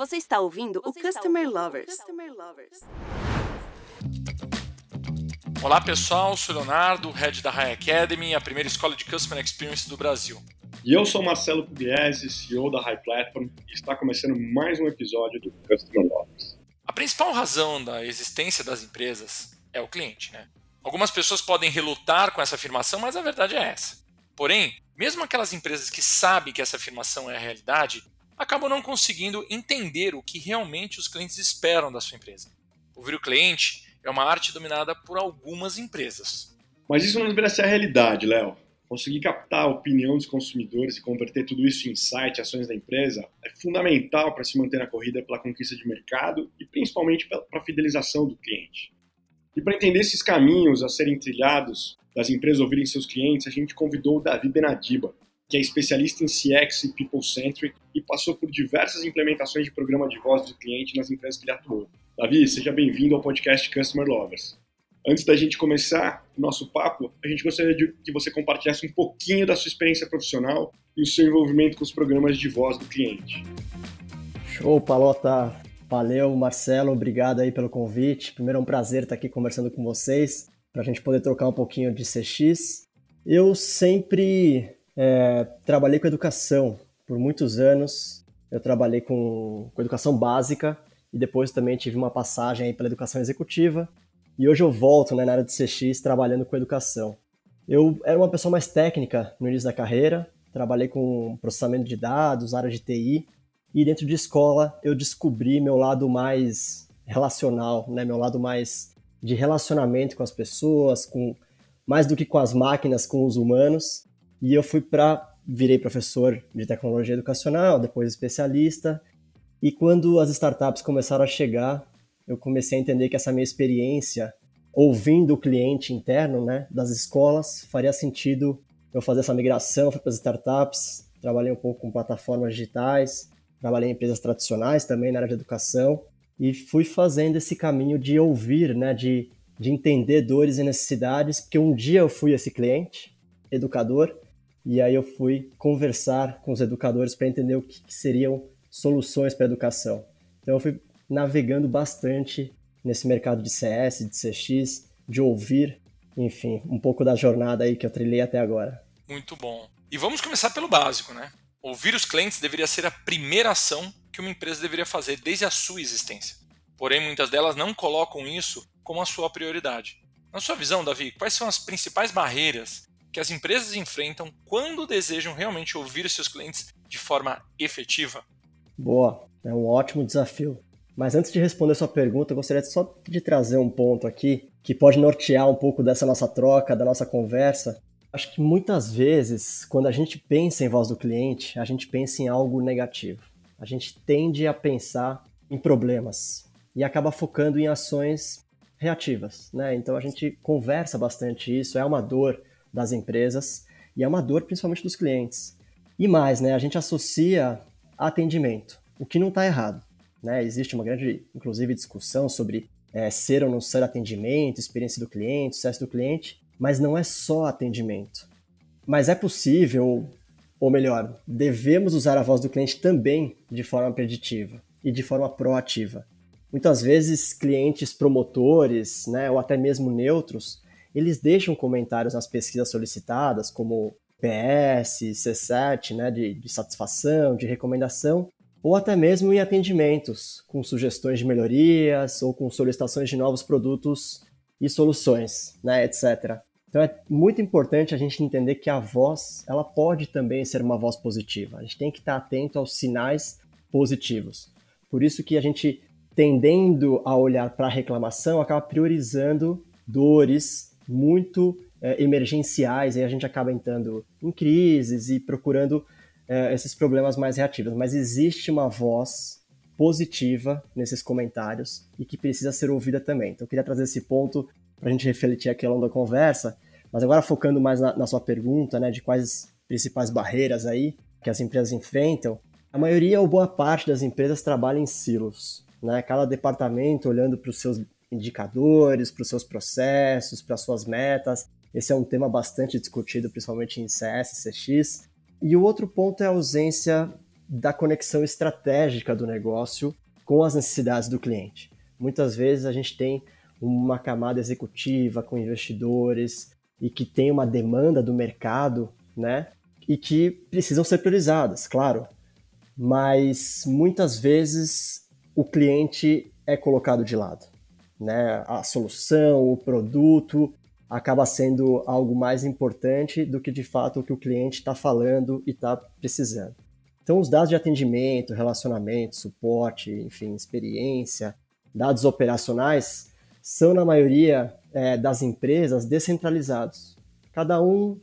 Você está ouvindo Você o Customer ouvindo Lovers. Customer Lovers. Olá pessoal, sou Leonardo, head da High Academy, a primeira escola de Customer Experience do Brasil. E eu sou Marcelo Pugliese, CEO da High Platform, e está começando mais um episódio do Customer Lovers. A principal razão da existência das empresas é o cliente, né? Algumas pessoas podem relutar com essa afirmação, mas a verdade é essa. Porém, mesmo aquelas empresas que sabem que essa afirmação é a realidade, acabam não conseguindo entender o que realmente os clientes esperam da sua empresa. Ouvir o cliente é uma arte dominada por algumas empresas. Mas isso não deveria ser a realidade, Léo. Conseguir captar a opinião dos consumidores e converter tudo isso em insight, ações da empresa, é fundamental para se manter na corrida pela conquista de mercado e principalmente para a fidelização do cliente. E para entender esses caminhos a serem trilhados das empresas ouvirem seus clientes, a gente convidou o Davi Benadiba, que é especialista em CX e People Centric e passou por diversas implementações de programa de voz do cliente nas empresas que ele atuou. Davi, seja bem-vindo ao podcast Customer Lovers. Antes da gente começar o nosso papo, a gente gostaria de que você compartilhasse um pouquinho da sua experiência profissional e o seu envolvimento com os programas de voz do cliente. Show, Palota! Valeu, Marcelo, obrigado aí pelo convite. Primeiro é um prazer estar aqui conversando com vocês, para a gente poder trocar um pouquinho de CX. Eu sempre é, trabalhei com educação por muitos anos. Eu trabalhei com, com educação básica e depois também tive uma passagem pela educação executiva. E hoje eu volto né, na área de CX trabalhando com educação. Eu era uma pessoa mais técnica no início da carreira, trabalhei com processamento de dados, área de TI, e dentro de escola eu descobri meu lado mais relacional, né, meu lado mais de relacionamento com as pessoas, com mais do que com as máquinas, com os humanos. E eu fui para virei professor de tecnologia educacional, depois especialista. E quando as startups começaram a chegar, eu comecei a entender que essa minha experiência ouvindo o cliente interno, né, das escolas, faria sentido eu fazer essa migração para as startups. Trabalhei um pouco com plataformas digitais, trabalhei em empresas tradicionais também na área de educação e fui fazendo esse caminho de ouvir, né, de, de entender dores e necessidades, porque um dia eu fui esse cliente, educador, e aí eu fui conversar com os educadores para entender o que, que seriam soluções para educação. Então eu fui navegando bastante nesse mercado de CS, de CX, de ouvir, enfim, um pouco da jornada aí que eu trilhei até agora. Muito bom. E vamos começar pelo básico, né? Ouvir os clientes deveria ser a primeira ação que uma empresa deveria fazer desde a sua existência. Porém, muitas delas não colocam isso como a sua prioridade. Na sua visão, Davi, quais são as principais barreiras que as empresas enfrentam quando desejam realmente ouvir os seus clientes de forma efetiva? Boa, é um ótimo desafio. Mas antes de responder sua pergunta, eu gostaria só de trazer um ponto aqui que pode nortear um pouco dessa nossa troca, da nossa conversa. Acho que muitas vezes, quando a gente pensa em voz do cliente, a gente pensa em algo negativo. A gente tende a pensar em problemas e acaba focando em ações reativas, né? Então a gente conversa bastante isso, é uma dor das empresas e é uma dor principalmente dos clientes. E mais, né, a gente associa atendimento, o que não está errado. Né? Existe uma grande, inclusive, discussão sobre é, ser ou não ser atendimento, experiência do cliente, sucesso do cliente, mas não é só atendimento. Mas é possível, ou melhor, devemos usar a voz do cliente também de forma preditiva e de forma proativa. Muitas vezes, clientes promotores, né, ou até mesmo neutros, eles deixam comentários nas pesquisas solicitadas, como PS, C7, né, de, de satisfação, de recomendação, ou até mesmo em atendimentos, com sugestões de melhorias ou com solicitações de novos produtos e soluções, né, etc. Então é muito importante a gente entender que a voz, ela pode também ser uma voz positiva. A gente tem que estar atento aos sinais positivos. Por isso que a gente, tendendo a olhar para a reclamação, acaba priorizando dores muito é, emergenciais, e a gente acaba entrando em crises e procurando é, esses problemas mais reativos. Mas existe uma voz positiva nesses comentários e que precisa ser ouvida também. Então, eu queria trazer esse ponto para a gente refletir aqui ao longo da conversa, mas agora focando mais na, na sua pergunta, né, de quais principais barreiras aí que as empresas enfrentam, a maioria ou boa parte das empresas trabalha em silos, né? Cada departamento olhando para os seus indicadores, para os seus processos, para suas metas. Esse é um tema bastante discutido, principalmente em CS, CX. E o outro ponto é a ausência da conexão estratégica do negócio com as necessidades do cliente. Muitas vezes a gente tem uma camada executiva com investidores e que tem uma demanda do mercado, né? E que precisam ser priorizadas, claro. Mas muitas vezes o cliente é colocado de lado, né? A solução, o produto acaba sendo algo mais importante do que de fato o que o cliente está falando e está precisando. Então, os dados de atendimento, relacionamento, suporte, enfim, experiência, dados operacionais são, na maioria é, das empresas, descentralizados. Cada um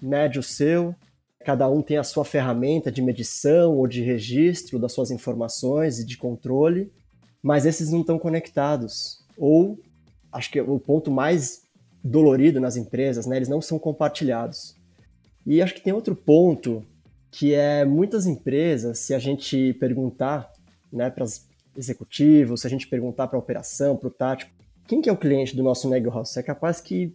mede o seu, cada um tem a sua ferramenta de medição ou de registro das suas informações e de controle, mas esses não estão conectados. Ou, acho que o ponto mais dolorido nas empresas, né, eles não são compartilhados. E acho que tem outro ponto que é muitas empresas, se a gente perguntar né, para os executivos, se a gente perguntar para a operação, para o tático, quem que é o cliente do nosso negócio? É capaz que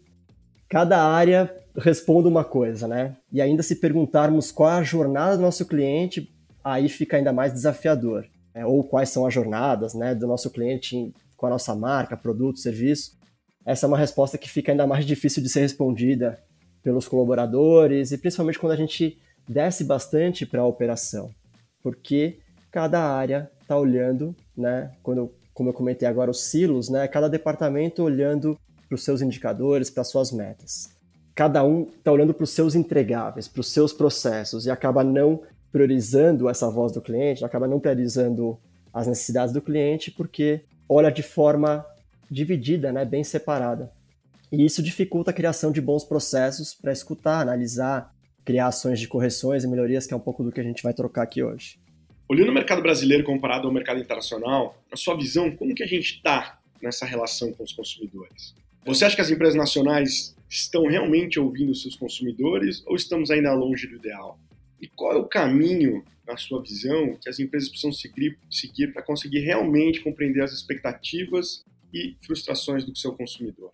cada área responda uma coisa, né? E ainda se perguntarmos qual é a jornada do nosso cliente, aí fica ainda mais desafiador. Né? Ou quais são as jornadas né, do nosso cliente com a nossa marca, produto, serviço. Essa é uma resposta que fica ainda mais difícil de ser respondida pelos colaboradores e principalmente quando a gente desce bastante para a operação, porque cada área está olhando, né? Quando como eu comentei agora, os silos, né? Cada departamento olhando para os seus indicadores, para suas metas. Cada um está olhando para os seus entregáveis, para os seus processos e acaba não priorizando essa voz do cliente, acaba não priorizando as necessidades do cliente porque olha de forma dividida, né, bem separada. E isso dificulta a criação de bons processos para escutar, analisar, criar ações de correções e melhorias, que é um pouco do que a gente vai trocar aqui hoje. Olhando o mercado brasileiro comparado ao mercado internacional, na sua visão, como que a gente está nessa relação com os consumidores? Você acha que as empresas nacionais estão realmente ouvindo seus consumidores ou estamos ainda longe do ideal? E qual é o caminho, na sua visão, que as empresas precisam seguir, seguir para conseguir realmente compreender as expectativas e frustrações do seu consumidor?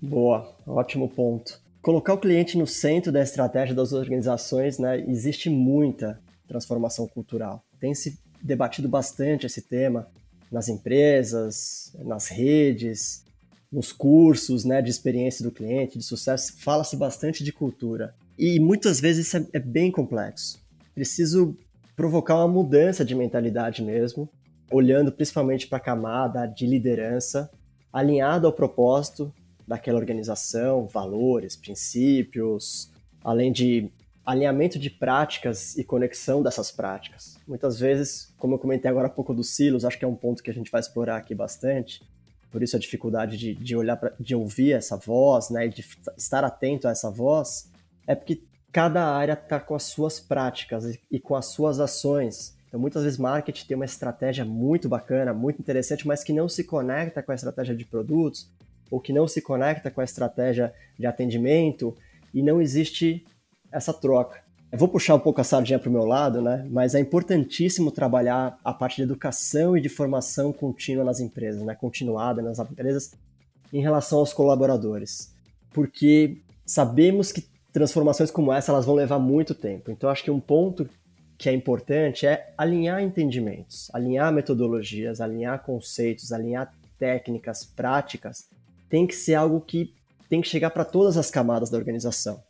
Boa, ótimo ponto. Colocar o cliente no centro da estratégia das organizações, né, existe muita transformação cultural tem se debatido bastante esse tema nas empresas, nas redes, nos cursos né, de experiência do cliente, de sucesso, fala-se bastante de cultura. E muitas vezes isso é, é bem complexo. Preciso provocar uma mudança de mentalidade mesmo, olhando principalmente para a camada de liderança, alinhado ao propósito daquela organização, valores, princípios, além de alinhamento de práticas e conexão dessas práticas. Muitas vezes, como eu comentei agora há pouco dos silos, acho que é um ponto que a gente vai explorar aqui bastante, por isso a dificuldade de, de olhar, pra, de ouvir essa voz, né, de estar atento a essa voz, é porque cada área está com as suas práticas e, com as suas ações. Então, muitas vezes, marketing tem uma estratégia muito bacana, muito interessante, mas que não se conecta com a estratégia de produtos, ou que não se conecta com a estratégia de atendimento, e não existe essa troca. Eu vou puxar um pouco a sardinha para o meu lado, né? Mas é importantíssimo trabalhar a parte de educação e de formação contínua nas empresas, né? Continuada nas empresas em relação aos colaboradores, porque sabemos que transformações como essa elas vão levar muito tempo. Então acho que um ponto que é importante é alinhar entendimentos, alinhar metodologias, alinhar conceitos, alinhar técnicas, práticas. Tem que ser algo que tem que chegar para todas as camadas da organização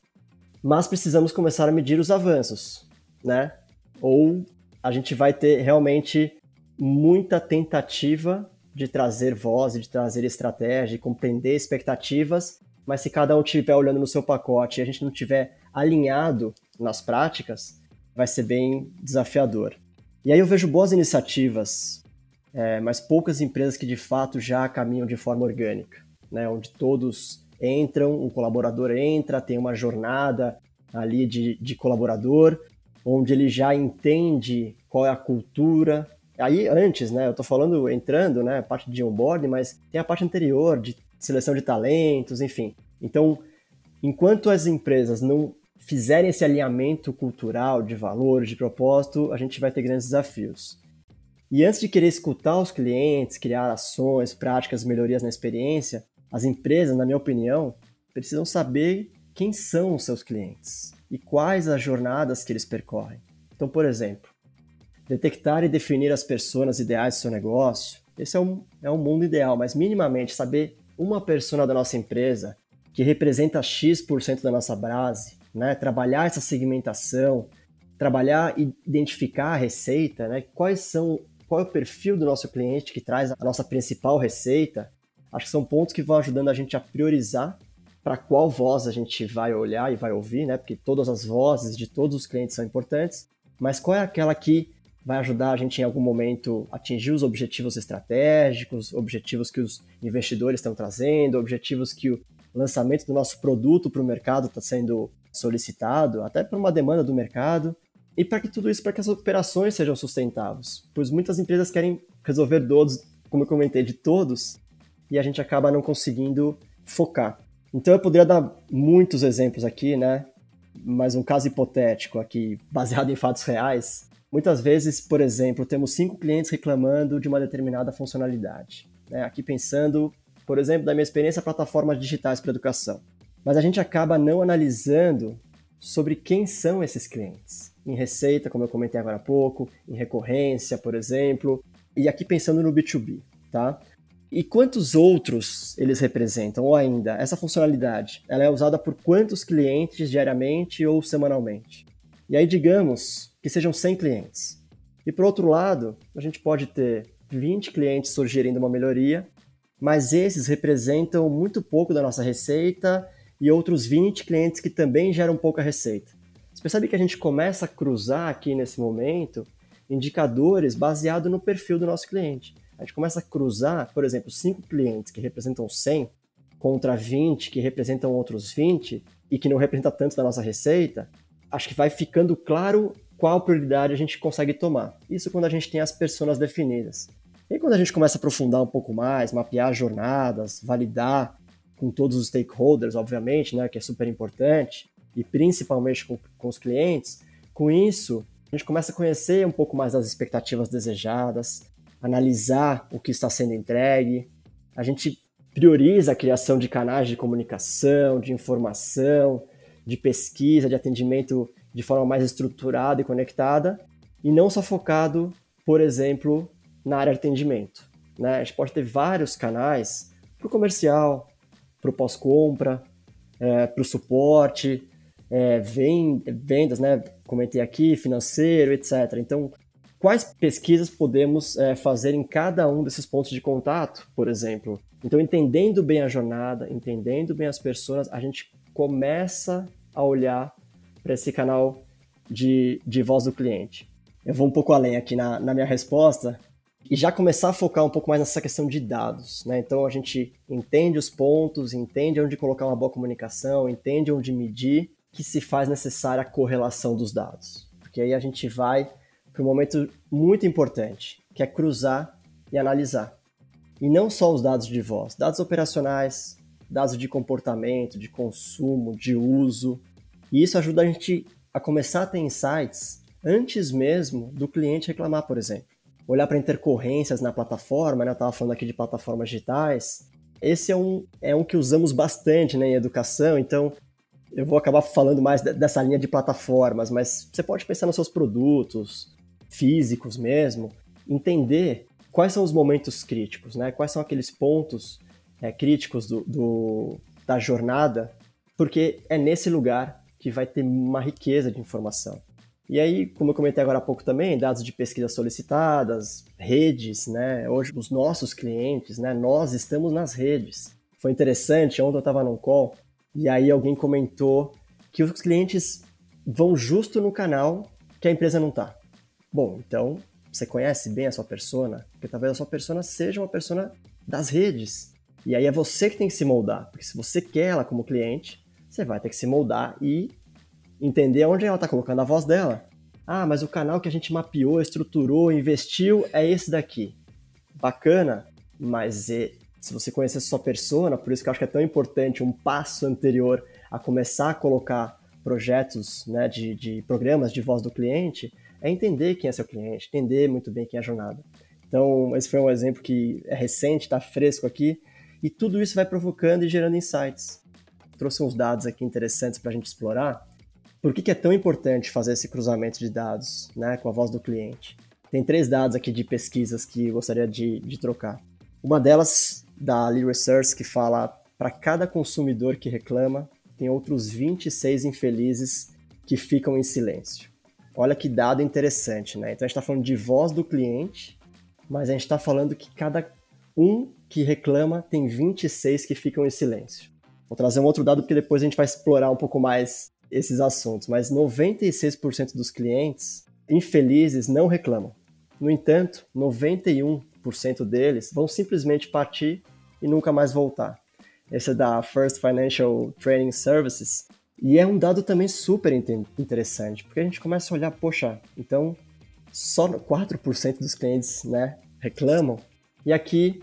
mas precisamos começar a medir os avanços, né? Ou a gente vai ter realmente muita tentativa de trazer voz, de trazer estratégia, de compreender expectativas, mas se cada um estiver olhando no seu pacote e a gente não tiver alinhado nas práticas, vai ser bem desafiador. E aí eu vejo boas iniciativas, é, mas poucas empresas que de fato já caminham de forma orgânica, né? Onde todos entram, um colaborador entra, tem uma jornada ali de, de colaborador, onde ele já entende qual é a cultura. Aí antes, né, eu tô falando entrando, né, a parte de onboarding, mas tem a parte anterior de seleção de talentos, enfim. Então, enquanto as empresas não fizerem esse alinhamento cultural de valores, de propósito, a gente vai ter grandes desafios. E antes de querer escutar os clientes, criar ações, práticas, melhorias na experiência, as empresas, na minha opinião, precisam saber quem são os seus clientes e quais as jornadas que eles percorrem. Então, por exemplo, detectar e definir as pessoas ideais do seu negócio, esse é um, é um mundo ideal, mas minimamente saber uma pessoa da nossa empresa que representa X% da nossa base, né? trabalhar essa segmentação, trabalhar e identificar a receita, né? quais são, qual é o perfil do nosso cliente que traz a nossa principal receita, acho que são pontos que vão ajudando a gente a priorizar para qual voz a gente vai olhar e vai ouvir, né? Porque todas as vozes de todos os clientes são importantes, mas qual é aquela que vai ajudar a gente em algum momento a atingir os objetivos estratégicos, objetivos que os investidores estão trazendo, objetivos que o lançamento do nosso produto para o mercado está sendo solicitado, até por uma demanda do mercado, e para que tudo isso, para que as operações sejam sustentáveis, pois muitas empresas querem resolver todos, como eu comentei, de todos, e a gente acaba não conseguindo focar. Então eu poderia dar muitos exemplos aqui, né? Mas um caso hipotético aqui, baseado em fatos reais. Muitas vezes, por exemplo, temos cinco clientes reclamando de uma determinada funcionalidade. Né? Aqui pensando, por exemplo, da minha experiência plataformas digitais para educação. Mas a gente acaba não analisando sobre quem são esses clientes. Em receita, como eu comentei agora há pouco, em recorrência, por exemplo, e aqui pensando no B2B, tá? E quantos outros eles representam? Ou ainda, essa funcionalidade, ela é usada por quantos clientes diariamente ou semanalmente? E aí, digamos que sejam 100 clientes. E por outro lado, a gente pode ter 20 clientes sugerindo uma melhoria, mas esses representam muito pouco da nossa receita e outros 20 clientes que também geram pouca receita. Você percebe que a gente começa a cruzar aqui nesse momento indicadores baseados no perfil do nosso cliente a gente começa a cruzar, por exemplo, cinco clientes que representam 100 contra 20 que representam outros 20 e que não representa tanto da nossa receita, acho que vai ficando claro qual prioridade a gente consegue tomar. Isso quando a gente tem as pessoas definidas. E quando a gente começa a aprofundar um pouco mais, mapear jornadas, validar com todos os stakeholders, obviamente, né, que é super importante, e principalmente com, com os clientes, com isso a gente começa a conhecer um pouco mais das expectativas desejadas, analisar o que está sendo entregue. A gente prioriza a criação de canais de comunicação, de informação, de pesquisa, de atendimento de forma mais estruturada e conectada, e não só focado, por exemplo, na área de atendimento. Né? A gente pode ter vários canais para o comercial, para o pós-compra, é, para o suporte, é, vendas, né? comentei aqui, financeiro, etc. Então, quais pesquisas podemos é, fazer em cada um desses pontos de contato, por exemplo. Então, entendendo bem a jornada, entendendo bem as pessoas, a gente começa a olhar para esse canal de, de voz do cliente. Eu vou um pouco além aqui na, na minha resposta e já começar a focar um pouco mais nessa questão de dados. Né? Então, a gente entende os pontos, entende onde colocar uma boa comunicação, entende onde medir, que se faz necessária a correlação dos dados. Porque aí a gente vai para um momento muito importante, que é cruzar e analisar. E não só os dados de voz, dados operacionais, dados de comportamento, de consumo, de uso. E isso ajuda a gente a começar a ter insights antes mesmo do cliente reclamar, por exemplo. Olhar para intercorrências na plataforma, né? eu estava falando aqui de plataformas digitais. Esse é um, é um que usamos bastante né, em educação, então eu vou acabar falando mais dessa linha de plataformas, mas você pode pensar nos seus produtos, físicos mesmo, entender quais são os momentos críticos, né? Quais são aqueles pontos é, críticos do, do, da jornada, porque é nesse lugar que vai ter uma riqueza de informação. E aí, como eu comentei agora há pouco também, dados de pesquisa solicitadas, redes, né? Hoje, os nossos clientes, né? Nós estamos nas redes. Foi interessante, ontem eu estava num call e aí alguém comentou que os clientes vão justo no canal que a empresa não está. Bom, então você conhece bem a sua persona, porque talvez a sua persona seja uma persona das redes. E aí é você que tem que se moldar, porque se você quer ela como cliente, você vai ter que se moldar e entender onde ela está colocando a voz dela. Ah, mas o canal que a gente mapeou, estruturou, investiu é esse daqui. Bacana, mas se você conhecer sua persona, por isso que eu acho que é tão importante um passo anterior a começar a colocar projetos né, de, de programas de voz do cliente, é entender quem é seu cliente, entender muito bem quem é a jornada. Então, esse foi um exemplo que é recente, está fresco aqui, e tudo isso vai provocando e gerando insights. Trouxe uns dados aqui interessantes para a gente explorar. Por que, que, é tão importante fazer esse cruzamento de dados né, com a voz do cliente? Tem três dados aqui de pesquisas que eu gostaria de, de trocar. Uma delas, da Lee Research, que fala para cada consumidor que reclama, tem outros 26 infelizes que ficam em silêncio. Olha que dado interessante, né? Então a gente está falando de voz do cliente, mas a gente está falando que cada um que reclama tem 26 que ficam em silêncio. Vou trazer um outro dado porque depois a gente vai explorar um pouco mais esses assuntos, mas 96% dos clientes infelizes não reclamam. No entanto, 91% deles vão simplesmente partir e nunca mais voltar. Esse é da First Financial Training Services. E é um dado também super interessante, porque a gente começa a olhar, poxa, então só 4% dos clientes né, reclamam. E aqui,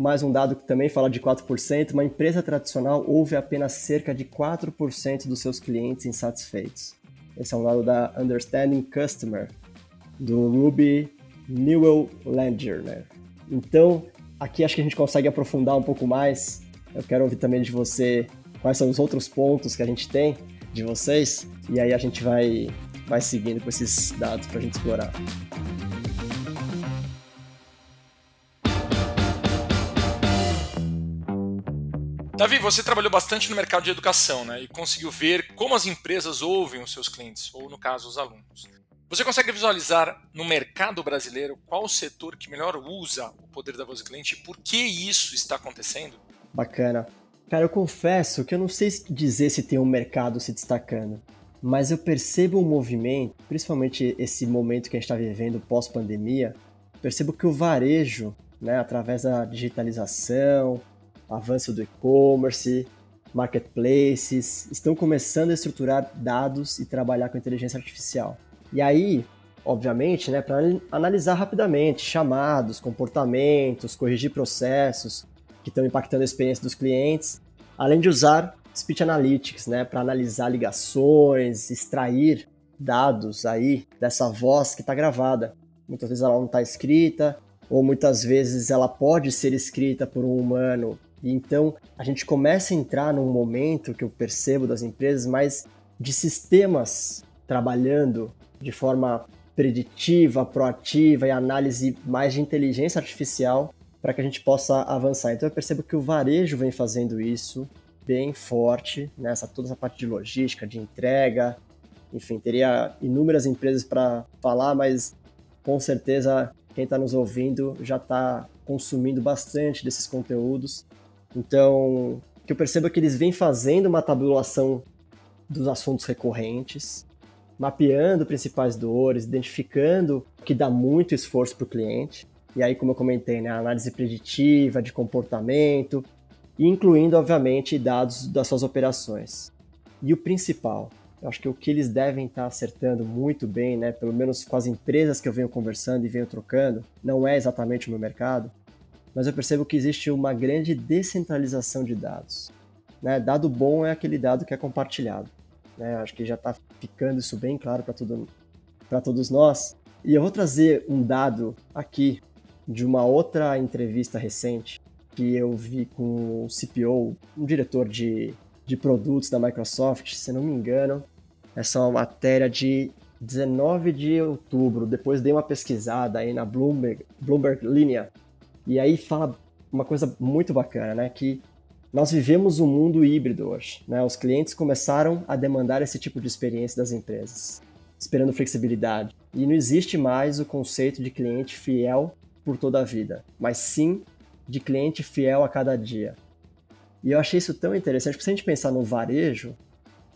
mais um dado que também fala de 4%, uma empresa tradicional ouve apenas cerca de 4% dos seus clientes insatisfeitos. Esse é um dado da Understanding Customer, do Ruby Newell Ledger. Né? Então, aqui acho que a gente consegue aprofundar um pouco mais. Eu quero ouvir também de você quais são os outros pontos que a gente tem de vocês, e aí a gente vai, vai seguindo com esses dados para a gente explorar. Davi, você trabalhou bastante no mercado de educação né, e conseguiu ver como as empresas ouvem os seus clientes, ou no caso, os alunos. Você consegue visualizar no mercado brasileiro qual o setor que melhor usa o poder da voz do cliente e por que isso está acontecendo? Bacana. Cara, eu confesso que eu não sei dizer se tem um mercado se destacando, mas eu percebo um movimento, principalmente esse momento que a gente está vivendo pós-pandemia, percebo que o varejo, né, através da digitalização, avanço do e-commerce, marketplaces, estão começando a estruturar dados e trabalhar com inteligência artificial. E aí, obviamente, né, para analisar rapidamente chamados, comportamentos, corrigir processos, que estão impactando a experiência dos clientes, além de usar Speech Analytics, né, para analisar ligações, extrair dados aí dessa voz que está gravada. Muitas vezes ela não está escrita, ou muitas vezes ela pode ser escrita por um humano. E então a gente começa a entrar num momento que eu percebo das empresas mais de sistemas trabalhando de forma preditiva, proativa e análise mais de inteligência artificial para que a gente possa avançar. Então eu percebo que o varejo vem fazendo isso bem forte, nessa né? toda essa parte de logística, de entrega, enfim, teria inúmeras empresas para falar, mas com certeza quem está nos ouvindo já está consumindo bastante desses conteúdos. Então, que eu percebo é que eles vêm fazendo uma tabulação dos assuntos recorrentes, mapeando principais dores, identificando o que dá muito esforço para o cliente, e aí, como eu comentei, né, análise preditiva de comportamento, incluindo, obviamente, dados das suas operações. E o principal, eu acho que o que eles devem estar acertando muito bem, né, pelo menos com as empresas que eu venho conversando e venho trocando, não é exatamente o meu mercado, mas eu percebo que existe uma grande descentralização de dados. Né? Dado bom é aquele dado que é compartilhado. Né? Acho que já está ficando isso bem claro para todo, todos nós. E eu vou trazer um dado aqui de uma outra entrevista recente que eu vi com o CPO, um diretor de, de produtos da Microsoft, se não me engano. Essa é uma matéria de 19 de outubro. Depois dei uma pesquisada aí na Bloomberg, Bloomberg Linha. E aí fala uma coisa muito bacana, né? Que nós vivemos um mundo híbrido hoje. Né? Os clientes começaram a demandar esse tipo de experiência das empresas, esperando flexibilidade. E não existe mais o conceito de cliente fiel por toda a vida, mas sim de cliente fiel a cada dia. E eu achei isso tão interessante, porque se a gente pensar no varejo,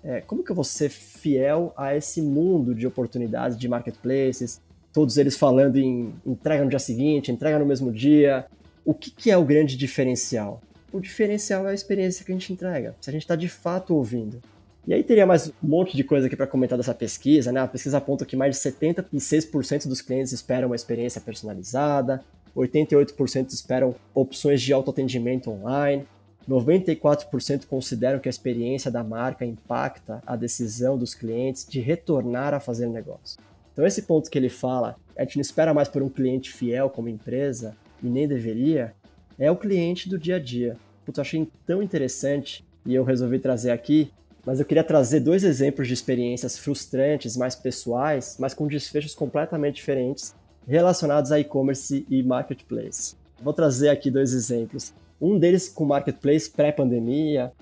é, como que eu vou ser fiel a esse mundo de oportunidades, de marketplaces, todos eles falando em entrega no dia seguinte, entrega no mesmo dia. O que, que é o grande diferencial? O diferencial é a experiência que a gente entrega, se a gente está de fato ouvindo. E aí teria mais um monte de coisa aqui para comentar dessa pesquisa, né? A pesquisa aponta que mais de 76% dos clientes esperam uma experiência personalizada, 88% esperam opções de autoatendimento online, 94% consideram que a experiência da marca impacta a decisão dos clientes de retornar a fazer negócio. Então esse ponto que ele fala, a gente não espera mais por um cliente fiel como empresa, e nem deveria, é o cliente do dia a dia. Putz, eu achei tão interessante e eu resolvi trazer aqui mas eu queria trazer dois exemplos de experiências frustrantes, mais pessoais, mas com desfechos completamente diferentes relacionados a e-commerce e marketplace. Vou trazer aqui dois exemplos. Um deles com marketplace pré-pandemia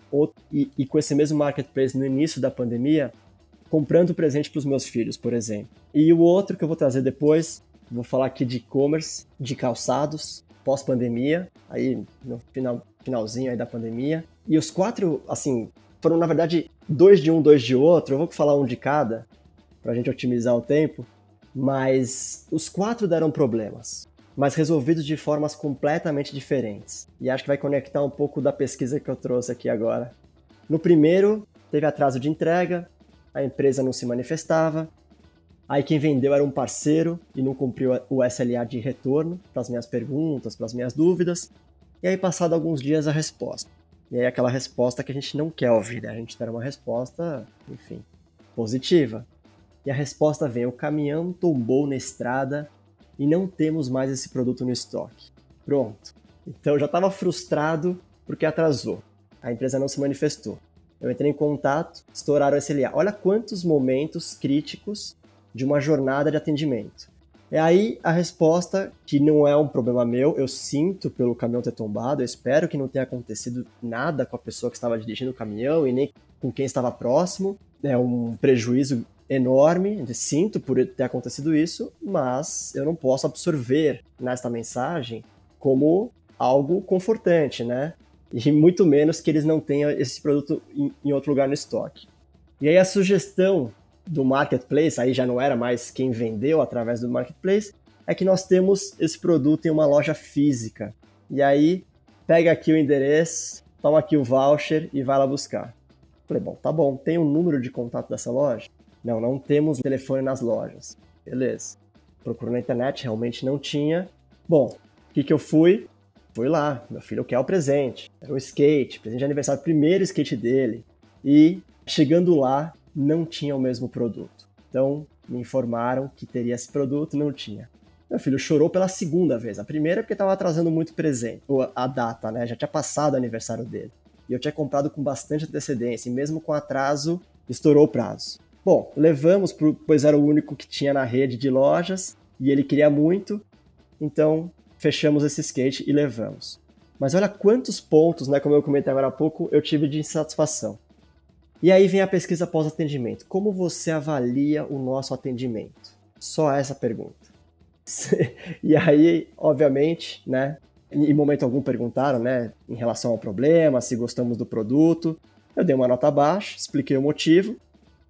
e, e com esse mesmo marketplace no início da pandemia, comprando presente para os meus filhos, por exemplo. E o outro que eu vou trazer depois, vou falar aqui de e-commerce, de calçados, pós-pandemia, aí no final, finalzinho aí da pandemia. E os quatro, assim, foram na verdade dois de um, dois de outro. Eu vou falar um de cada, para a gente otimizar o tempo. Mas os quatro deram problemas mas resolvidos de formas completamente diferentes. E acho que vai conectar um pouco da pesquisa que eu trouxe aqui agora. No primeiro, teve atraso de entrega, a empresa não se manifestava, aí quem vendeu era um parceiro e não cumpriu o SLA de retorno para as minhas perguntas, para as minhas dúvidas, e aí passado alguns dias a resposta. E aí aquela resposta que a gente não quer ouvir, né? a gente espera uma resposta, enfim, positiva. E a resposta vem: o caminhão tombou na estrada e não temos mais esse produto no estoque. Pronto. Então eu já estava frustrado porque atrasou. A empresa não se manifestou. Eu entrei em contato, estouraram o SLA. Olha quantos momentos críticos de uma jornada de atendimento. E aí a resposta, que não é um problema meu, eu sinto pelo caminhão ter tombado, eu espero que não tenha acontecido nada com a pessoa que estava dirigindo o caminhão e nem com quem estava próximo. É um prejuízo enorme, sinto por ter acontecido isso, mas eu não posso absorver nesta mensagem como algo confortante, né? E muito menos que eles não tenham esse produto em, em outro lugar no estoque. E aí a sugestão do marketplace, aí já não era mais quem vendeu através do marketplace, é que nós temos esse produto em uma loja física. E aí pega aqui o endereço, toma aqui o voucher e vai lá buscar. Falei, bom, tá bom, tem um número de contato dessa loja? Não, não temos telefone nas lojas. Beleza. Procurou na internet, realmente não tinha. Bom, o que, que eu fui? Fui lá, meu filho quer o presente. Era o skate, presente de aniversário, primeiro skate dele. E chegando lá, não tinha o mesmo produto. Então, me informaram que teria esse produto, não tinha. Meu filho chorou pela segunda vez. A primeira porque estava atrasando muito presente, a data, né? Já tinha passado o aniversário dele. E eu tinha comprado com bastante antecedência, e mesmo com atraso, estourou o prazo. Bom, levamos, pro, pois era o único que tinha na rede de lojas e ele queria muito, então fechamos esse skate e levamos. Mas olha quantos pontos, né, como eu comentei agora há pouco, eu tive de insatisfação. E aí vem a pesquisa pós-atendimento. Como você avalia o nosso atendimento? Só essa pergunta. e aí, obviamente, né, em momento algum perguntaram, né, em relação ao problema, se gostamos do produto. Eu dei uma nota baixa, expliquei o motivo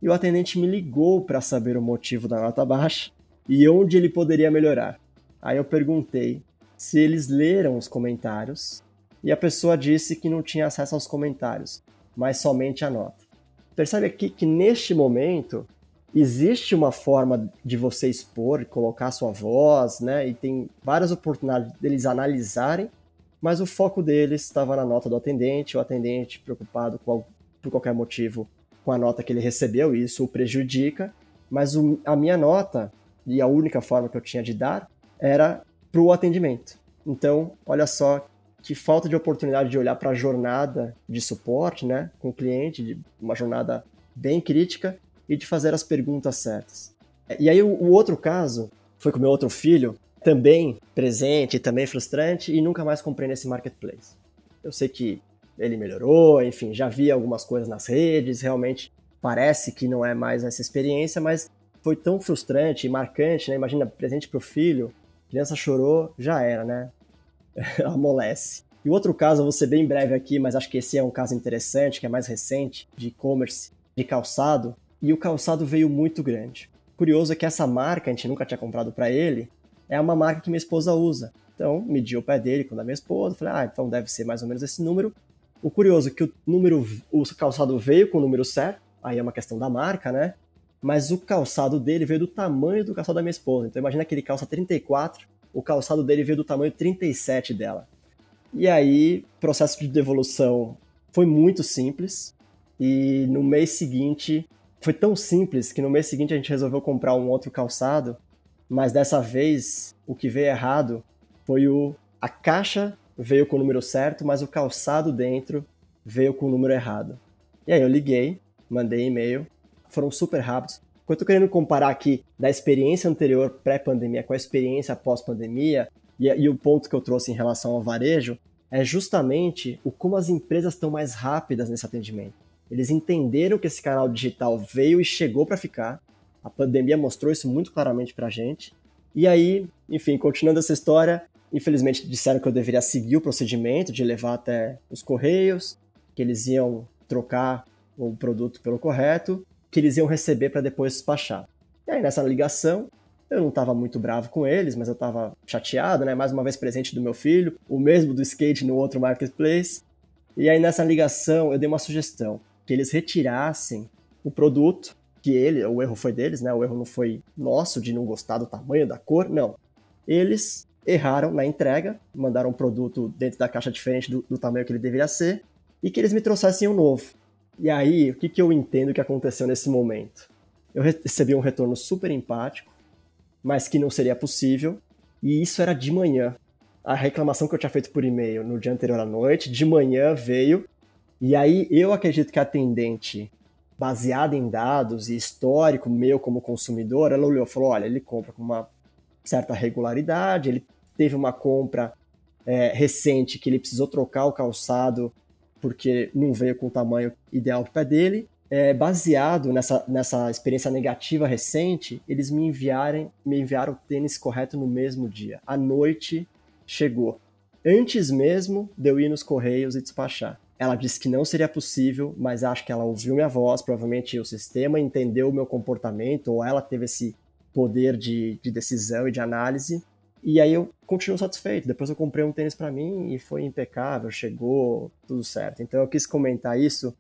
e o atendente me ligou para saber o motivo da nota baixa e onde ele poderia melhorar. Aí eu perguntei se eles leram os comentários e a pessoa disse que não tinha acesso aos comentários, mas somente a nota. Percebe aqui que neste momento existe uma forma de você expor, colocar sua voz, né? E tem várias oportunidades deles analisarem, mas o foco deles estava na nota do atendente, o atendente preocupado com, por qualquer motivo com a nota que ele recebeu, e isso o prejudica, mas o, a minha nota, e a única forma que eu tinha de dar, era para o atendimento. Então, olha só que falta de oportunidade de olhar para a jornada de suporte né, com o cliente, de uma jornada bem crítica, e de fazer as perguntas certas. E aí, o, o outro caso foi com meu outro filho, também presente, também frustrante, e nunca mais comprei nesse marketplace. Eu sei que ele melhorou, enfim, já vi algumas coisas nas redes, realmente parece que não é mais essa experiência, mas foi tão frustrante e marcante, né? Imagina, presente para o filho, criança chorou, já era, né? Amolece. E o outro caso, eu vou ser bem breve aqui, mas acho que esse é um caso interessante, que é mais recente, de e-commerce, de calçado, e o calçado veio muito grande. Curioso é que essa marca, a gente nunca tinha comprado para ele, é uma marca que minha esposa usa. Então, medi o pé dele com a minha esposa, falei, ah, então deve ser mais ou menos esse número, o curioso é que o número, o calçado veio com o número certo, aí é uma questão da marca, né? Mas o calçado dele veio do tamanho do calçado da minha esposa. Então imagina que ele calça 34, o calçado dele veio do tamanho 37 dela. E aí, processo de devolução foi muito simples. E no mês seguinte, foi tão simples que no mês seguinte a gente resolveu comprar um outro calçado, mas dessa vez o que veio errado foi o a caixa veio com o número certo, mas o calçado dentro veio com o número errado. E aí eu liguei, mandei e-mail, foram super rápidos. eu estou querendo comparar aqui da experiência anterior pré-pandemia com a experiência pós-pandemia, e, e, o ponto que eu trouxe em relação ao varejo, é justamente o como as empresas estão mais rápidas nesse atendimento. Eles entenderam que esse canal digital veio e chegou para ficar. A pandemia mostrou isso muito claramente para a gente. E aí, enfim, continuando essa história, infelizmente disseram que eu deveria seguir o procedimento de levar até os correios, que eles iam trocar o produto pelo correto, que eles iam receber para depois despachar. E aí nessa ligação, eu não estava muito bravo com eles, mas eu estava chateado, né? Mais uma vez presente do meu filho, o mesmo do skate no outro marketplace. E aí nessa ligação eu dei uma sugestão que eles retirassem o produto, que ele, o erro foi deles, né? O erro não foi nosso de não gostar do tamanho, da cor, não. Eles erraram na entrega, mandaram um produto dentro da caixa diferente do, do tamanho que ele deveria ser, e que eles me trouxessem um novo. E aí, o que, que eu entendo que aconteceu nesse momento? Eu recebi um retorno super empático, mas que não seria possível, e isso era de manhã. A reclamação que eu tinha feito por e-mail no dia anterior à noite, de manhã veio e aí eu acredito que a atendente, baseada em dados e histórico meu como consumidor, ela olhou e falou: olha, ele compra com uma certa regularidade, ele teve uma compra é, recente que ele precisou trocar o calçado porque não veio com o tamanho ideal para o pé dele. É, baseado nessa, nessa experiência negativa recente, eles me enviarem, me enviaram o tênis correto no mesmo dia. À noite chegou. Antes mesmo de eu ir nos correios e despachar. Ela disse que não seria possível, mas acho que ela ouviu minha voz, provavelmente o sistema entendeu o meu comportamento, ou ela teve esse poder de, de decisão e de análise. E aí eu continuo satisfeito. Depois eu comprei um tênis para mim e foi impecável, chegou, tudo certo. Então eu quis comentar isso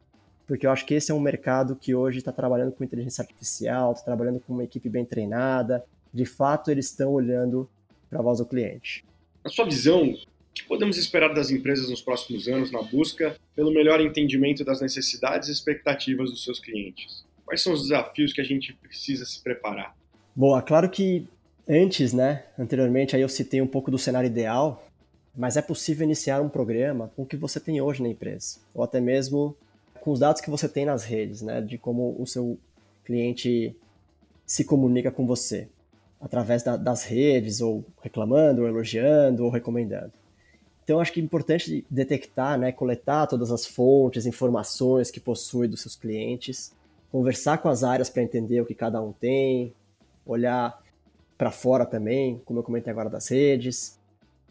porque eu acho que esse é um mercado que hoje está trabalhando com inteligência artificial, está trabalhando com uma equipe bem treinada. De fato, eles estão olhando para a voz do cliente. Na sua visão, o que podemos esperar das empresas nos próximos anos na busca pelo melhor entendimento das necessidades e expectativas dos seus clientes? Quais são os desafios que a gente precisa se preparar? Boa, claro que antes, né, anteriormente aí eu citei um pouco do cenário ideal, mas é possível iniciar um programa com o que você tem hoje na empresa, ou até mesmo com os dados que você tem nas redes, né, de como o seu cliente se comunica com você, através da, das redes, ou reclamando, ou elogiando, ou recomendando. Então, acho que é importante detectar, né, coletar todas as fontes, informações que possui dos seus clientes, conversar com as áreas para entender o que cada um tem, olhar para fora também, como eu comentei agora das redes,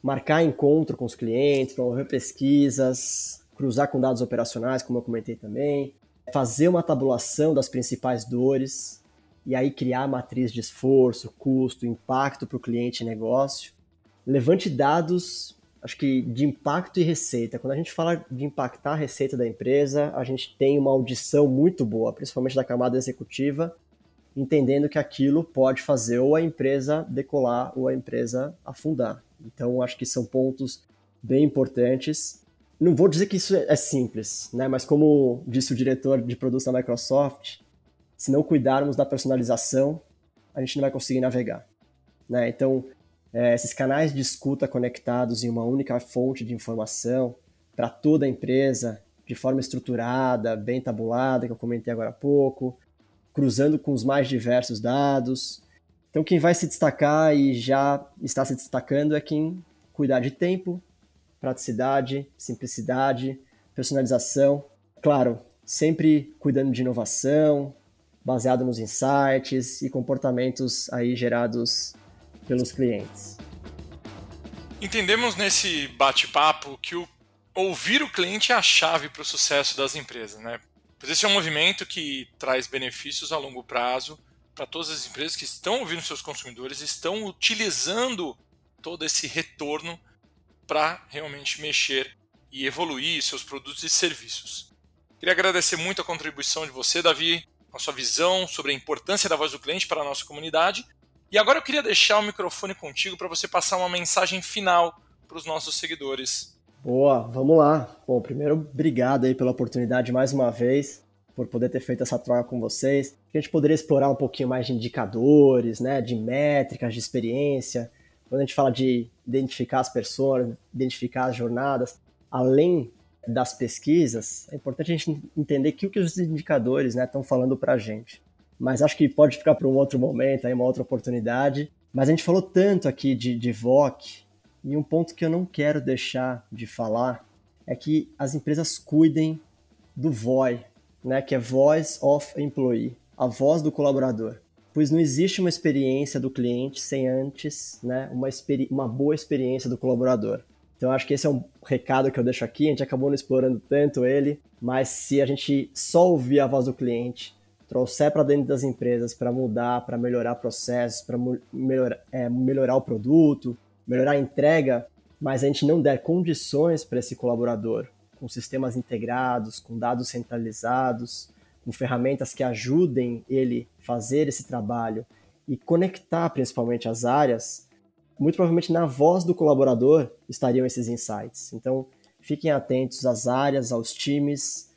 marcar encontro com os clientes, promover pesquisas, cruzar com dados operacionais, como eu comentei também, fazer uma tabulação das principais dores e aí criar a matriz de esforço, custo, impacto para o cliente e negócio. Levante dados acho que de impacto e receita. Quando a gente fala de impactar a receita da empresa, a gente tem uma audição muito boa, principalmente da camada executiva, entendendo que aquilo pode fazer ou a empresa decolar ou a empresa afundar. Então, acho que são pontos bem importantes. Não vou dizer que isso é simples, né? mas como disse o diretor de produtos da Microsoft, se não cuidarmos da personalização, a gente não vai conseguir navegar. Né? Então, é, esses canais de escuta conectados em uma única fonte de informação para toda a empresa, de forma estruturada, bem tabulada, que eu comentei agora há pouco, cruzando com os mais diversos dados. Então, quem vai se destacar e já está se destacando é quem cuidar de tempo, praticidade, simplicidade, personalização. Claro, sempre cuidando de inovação, baseado nos insights e comportamentos aí gerados pelos clientes. Entendemos nesse bate-papo que o ouvir o cliente é a chave para o sucesso das empresas, né? Pois esse é um movimento que traz benefícios a longo prazo para todas as empresas que estão ouvindo seus consumidores, estão utilizando todo esse retorno para realmente mexer e evoluir seus produtos e serviços. Queria agradecer muito a contribuição de você, Davi, a sua visão sobre a importância da voz do cliente para a nossa comunidade e agora eu queria deixar o microfone contigo para você passar uma mensagem final para os nossos seguidores. Boa, vamos lá. Bom, primeiro, obrigado aí pela oportunidade mais uma vez, por poder ter feito essa troca com vocês. A gente poderia explorar um pouquinho mais de indicadores, né, de métricas, de experiência. Quando a gente fala de identificar as pessoas, identificar as jornadas, além das pesquisas, é importante a gente entender que o que os indicadores né, estão falando para a gente. mas acho que pode ficar para um outro momento, aí uma outra oportunidade. Mas a gente falou tanto aqui de, de VOC, e um ponto que eu não quero deixar de falar é que as empresas cuidem do VOI, né, que é Voice of Employee, a voz do colaborador. Pois não existe uma experiência do cliente sem antes né, uma, uma boa experiência do colaborador. Então acho que esse é um recado que eu deixo aqui. A gente acabou não explorando tanto ele, mas se a gente só ouvir a voz do cliente, trouxer para dentro das empresas para mudar, para melhorar processos, para melhorar, é, melhorar o produto, melhorar a entrega, mas a gente não der condições para esse colaborador, com sistemas integrados, com dados centralizados, com ferramentas que ajudem ele fazer esse trabalho e conectar principalmente as áreas, muito provavelmente na voz do colaborador estariam esses insights. Então, fiquem atentos às áreas, aos times,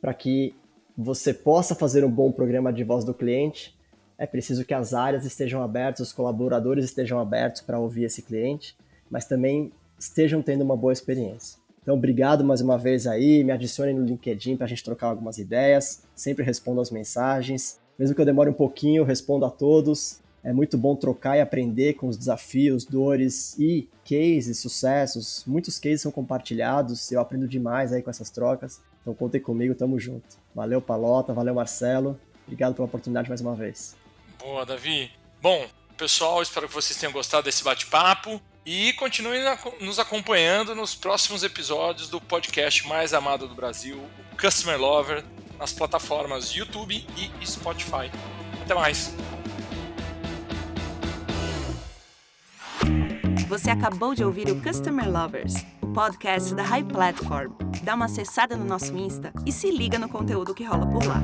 para que você possa fazer um bom programa de voz do cliente. É preciso que as áreas estejam abertas, os colaboradores estejam abertos para ouvir esse cliente, mas também estejam tendo uma boa experiência. Então, obrigado mais uma vez aí. Me adicione no LinkedIn para a gente trocar algumas ideias. Sempre respondo as mensagens. Mesmo que eu demore um pouquinho, respondo a todos. É muito bom trocar e aprender com os desafios, dores e cases, sucessos. Muitos cases são compartilhados. Eu aprendo demais aí com essas trocas. Então, contem comigo, tamo junto. Valeu, Palota. Valeu, Marcelo. Obrigado pela oportunidade mais uma vez. Boa, Davi. Bom, pessoal, espero que vocês tenham gostado desse bate-papo. E continue nos acompanhando nos próximos episódios do podcast mais amado do Brasil, o Customer Lover, nas plataformas YouTube e Spotify. Até mais! Você acabou de ouvir o Customer Lovers, o podcast da High Platform. Dá uma acessada no nosso Insta e se liga no conteúdo que rola por lá.